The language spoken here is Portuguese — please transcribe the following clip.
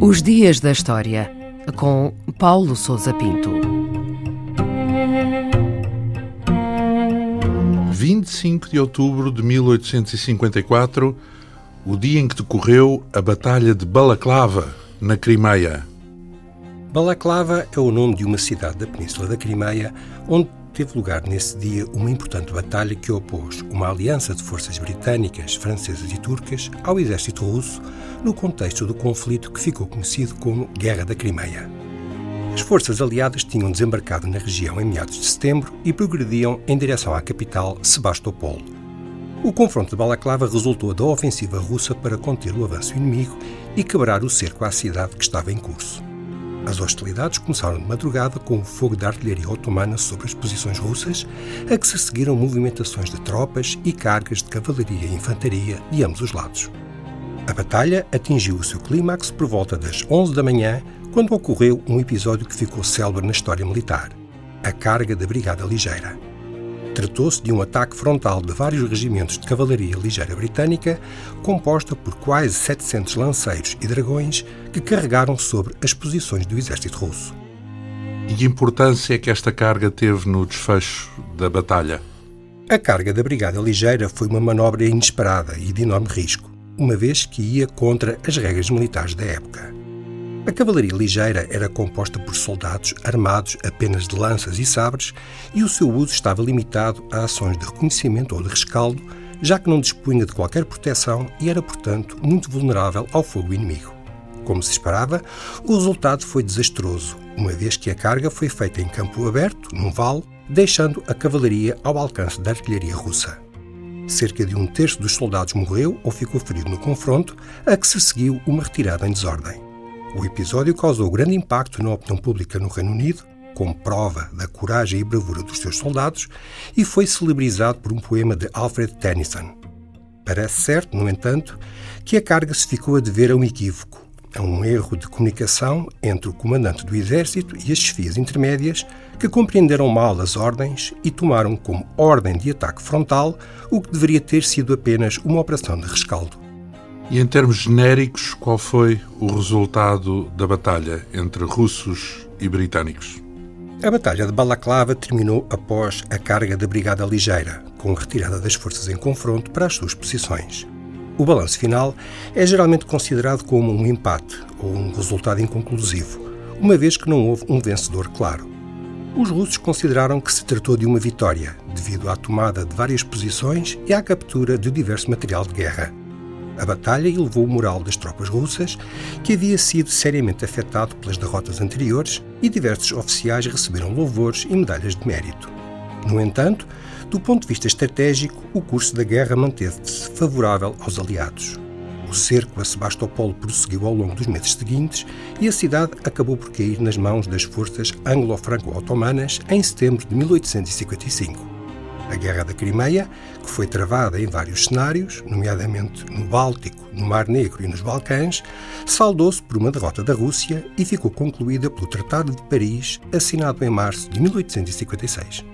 Os Dias da História, com Paulo Souza Pinto. 25 de outubro de 1854, o dia em que decorreu a Batalha de Balaclava, na Crimeia. Balaclava é o nome de uma cidade da Península da Crimeia, onde teve lugar nesse dia uma importante batalha que opôs uma aliança de forças britânicas, francesas e turcas ao exército russo no contexto do conflito que ficou conhecido como Guerra da Crimeia. As forças aliadas tinham desembarcado na região em meados de setembro e progrediam em direção à capital, Sebastopol. O confronto de Balaclava resultou da ofensiva russa para conter o avanço inimigo e quebrar o cerco à cidade que estava em curso. As hostilidades começaram de madrugada com o fogo da artilharia otomana sobre as posições russas, a que se seguiram movimentações de tropas e cargas de cavalaria e infantaria de ambos os lados. A batalha atingiu o seu clímax por volta das 11 da manhã, quando ocorreu um episódio que ficou célebre na história militar: a carga da Brigada Ligeira. Tratou-se de um ataque frontal de vários regimentos de cavalaria ligeira britânica, composta por quase 700 lanceiros e dragões que carregaram sobre as posições do exército russo. E que importância é que esta carga teve no desfecho da batalha? A carga da Brigada Ligeira foi uma manobra inesperada e de enorme risco, uma vez que ia contra as regras militares da época. A cavalaria ligeira era composta por soldados armados apenas de lanças e sabres e o seu uso estava limitado a ações de reconhecimento ou de rescaldo, já que não dispunha de qualquer proteção e era, portanto, muito vulnerável ao fogo inimigo. Como se esperava, o resultado foi desastroso, uma vez que a carga foi feita em campo aberto, num vale, deixando a cavalaria ao alcance da artilharia russa. Cerca de um terço dos soldados morreu ou ficou ferido no confronto, a que se seguiu uma retirada em desordem. O episódio causou grande impacto na opinião pública no Reino Unido, como prova da coragem e bravura dos seus soldados, e foi celebrizado por um poema de Alfred Tennyson. Parece certo, no entanto, que a carga se ficou a dever a um equívoco, a um erro de comunicação entre o comandante do exército e as chefias intermédias, que compreenderam mal as ordens e tomaram como ordem de ataque frontal o que deveria ter sido apenas uma operação de rescaldo. E em termos genéricos, qual foi o resultado da batalha entre russos e britânicos? A Batalha de Balaclava terminou após a carga da Brigada Ligeira, com a retirada das forças em confronto para as suas posições. O balanço final é geralmente considerado como um empate ou um resultado inconclusivo, uma vez que não houve um vencedor claro. Os russos consideraram que se tratou de uma vitória, devido à tomada de várias posições e à captura de diverso material de guerra. A batalha elevou o moral das tropas russas, que havia sido seriamente afetado pelas derrotas anteriores, e diversos oficiais receberam louvores e medalhas de mérito. No entanto, do ponto de vista estratégico, o curso da guerra manteve-se favorável aos aliados. O cerco a Sebastopol prosseguiu ao longo dos meses seguintes e a cidade acabou por cair nas mãos das forças anglo-franco-otomanas em setembro de 1855. A Guerra da Crimeia, que foi travada em vários cenários, nomeadamente no Báltico, no Mar Negro e nos Balcãs, saldou-se por uma derrota da Rússia e ficou concluída pelo Tratado de Paris, assinado em março de 1856.